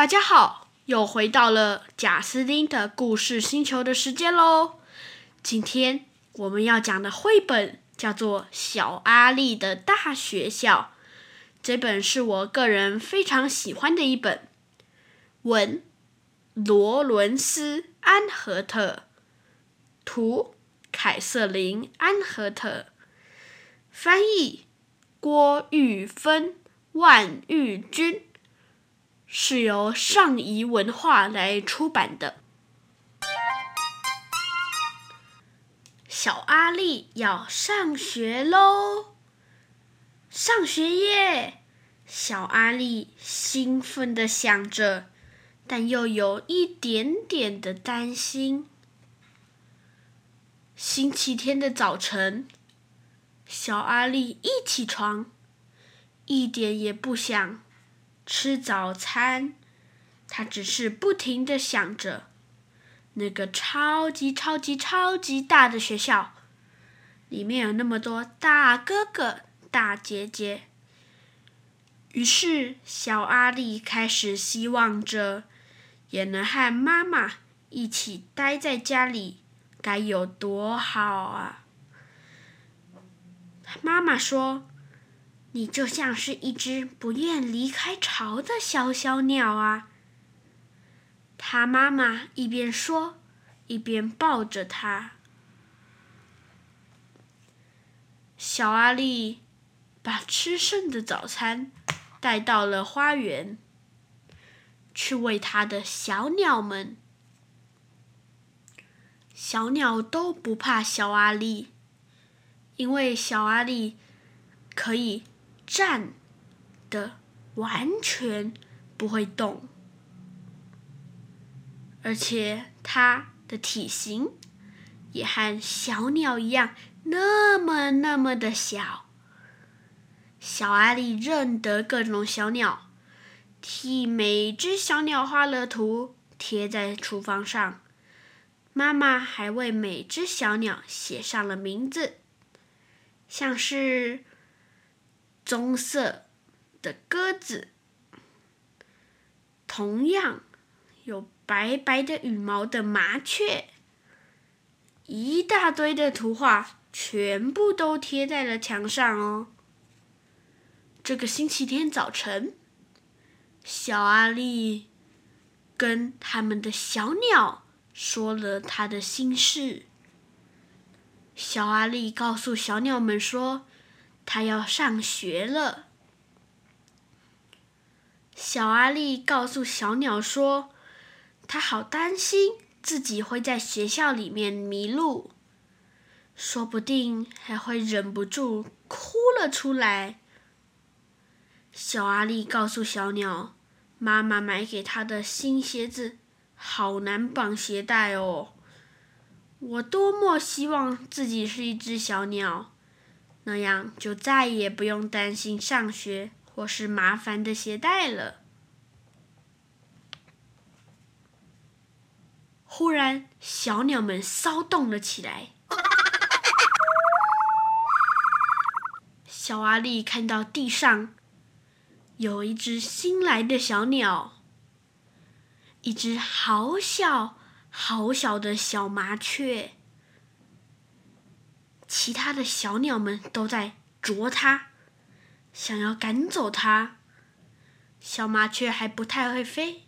大家好，又回到了贾斯汀的故事星球的时间喽。今天我们要讲的绘本叫做《小阿力的大学校》，这本是我个人非常喜欢的一本。文：罗伦斯·安和特，图：凯瑟琳·安和特，翻译：郭玉芬、万玉君。是由上仪文化来出版的。小阿力要上学喽！上学耶！小阿力兴奋的想着，但又有一点点的担心。星期天的早晨，小阿力一起床，一点也不想。吃早餐，他只是不停的想着那个超级超级超级大的学校，里面有那么多大哥哥、大姐姐。于是，小阿力开始希望着，也能和妈妈一起待在家里，该有多好啊！妈妈说。你就像是一只不愿离开巢的小小鸟啊！他妈妈一边说，一边抱着他。小阿力把吃剩的早餐带到了花园，去喂他的小鸟们。小鸟都不怕小阿力，因为小阿力可以。站的完全不会动，而且它的体型也和小鸟一样那么那么的小。小阿力认得各种小鸟，替每只小鸟画了图，贴在厨房上。妈妈还为每只小鸟写上了名字，像是。棕色的鸽子，同样有白白的羽毛的麻雀，一大堆的图画，全部都贴在了墙上哦。这个星期天早晨，小阿力跟他们的小鸟说了他的心事。小阿力告诉小鸟们说。他要上学了。小阿力告诉小鸟说：“他好担心自己会在学校里面迷路，说不定还会忍不住哭了出来。”小阿力告诉小鸟：“妈妈买给他的新鞋子好难绑鞋带哦，我多么希望自己是一只小鸟。”那样就再也不用担心上学或是麻烦的鞋带了。忽然，小鸟们骚动了起来。小阿力看到地上有一只新来的小鸟，一只好小好小的小麻雀。其他的小鸟们都在啄它，想要赶走它。小麻雀还不太会飞，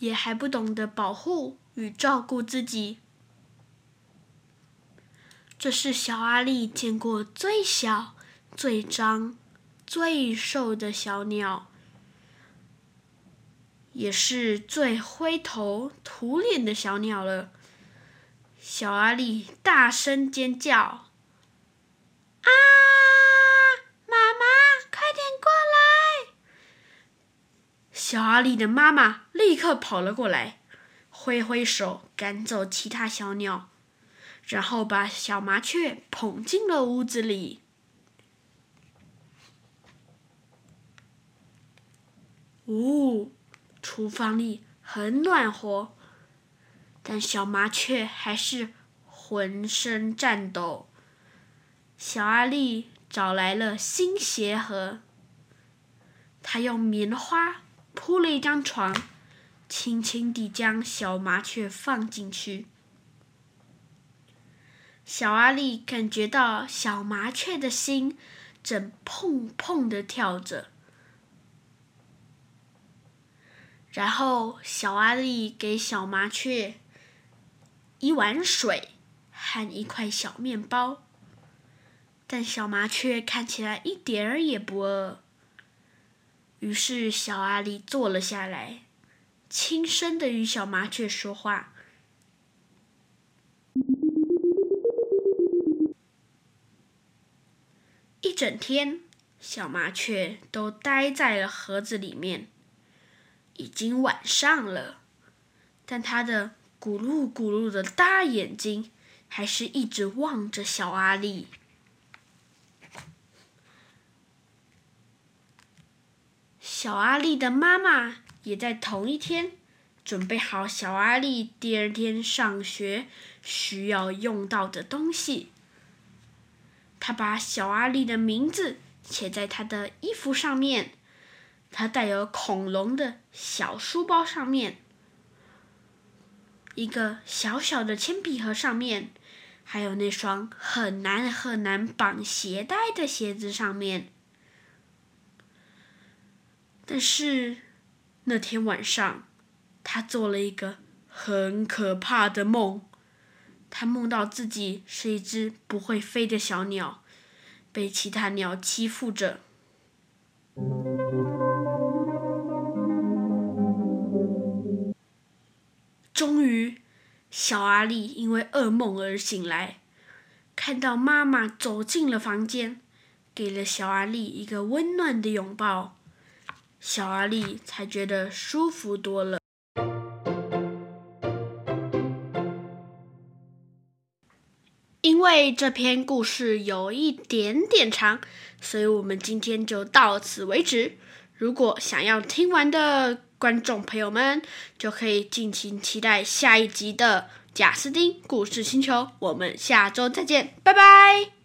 也还不懂得保护与照顾自己。这是小阿力见过最小、最脏、最瘦的小鸟，也是最灰头土脸的小鸟了。小阿力大声尖叫：“啊，妈妈，快点过来！”小阿力的妈妈立刻跑了过来，挥挥手赶走其他小鸟，然后把小麻雀捧进了屋子里。呜，厨房里很暖和。但小麻雀还是浑身颤抖。小阿力找来了新鞋盒，他用棉花铺了一张床，轻轻地将小麻雀放进去。小阿力感觉到小麻雀的心正砰砰的跳着，然后小阿力给小麻雀一碗水和一块小面包，但小麻雀看起来一点儿也不饿。于是小阿力坐了下来，轻声的与小麻雀说话。一整天，小麻雀都待在了盒子里面。已经晚上了，但它的咕噜咕噜的大眼睛还是一直望着小阿力。小阿力的妈妈也在同一天准备好小阿力第二天上学需要用到的东西。他把小阿力的名字写在他的衣服上面，他带有恐龙的小书包上面，一个小小的铅笔盒上面，还有那双很难很难绑鞋带的鞋子上面。但是那天晚上，他做了一个很可怕的梦。他梦到自己是一只不会飞的小鸟，被其他鸟欺负着。终于，小阿力因为噩梦而醒来，看到妈妈走进了房间，给了小阿力一个温暖的拥抱，小阿力才觉得舒服多了。因为这篇故事有一点点长，所以我们今天就到此为止。如果想要听完的观众朋友们，就可以尽情期待下一集的《贾斯丁故事星球》。我们下周再见，拜拜。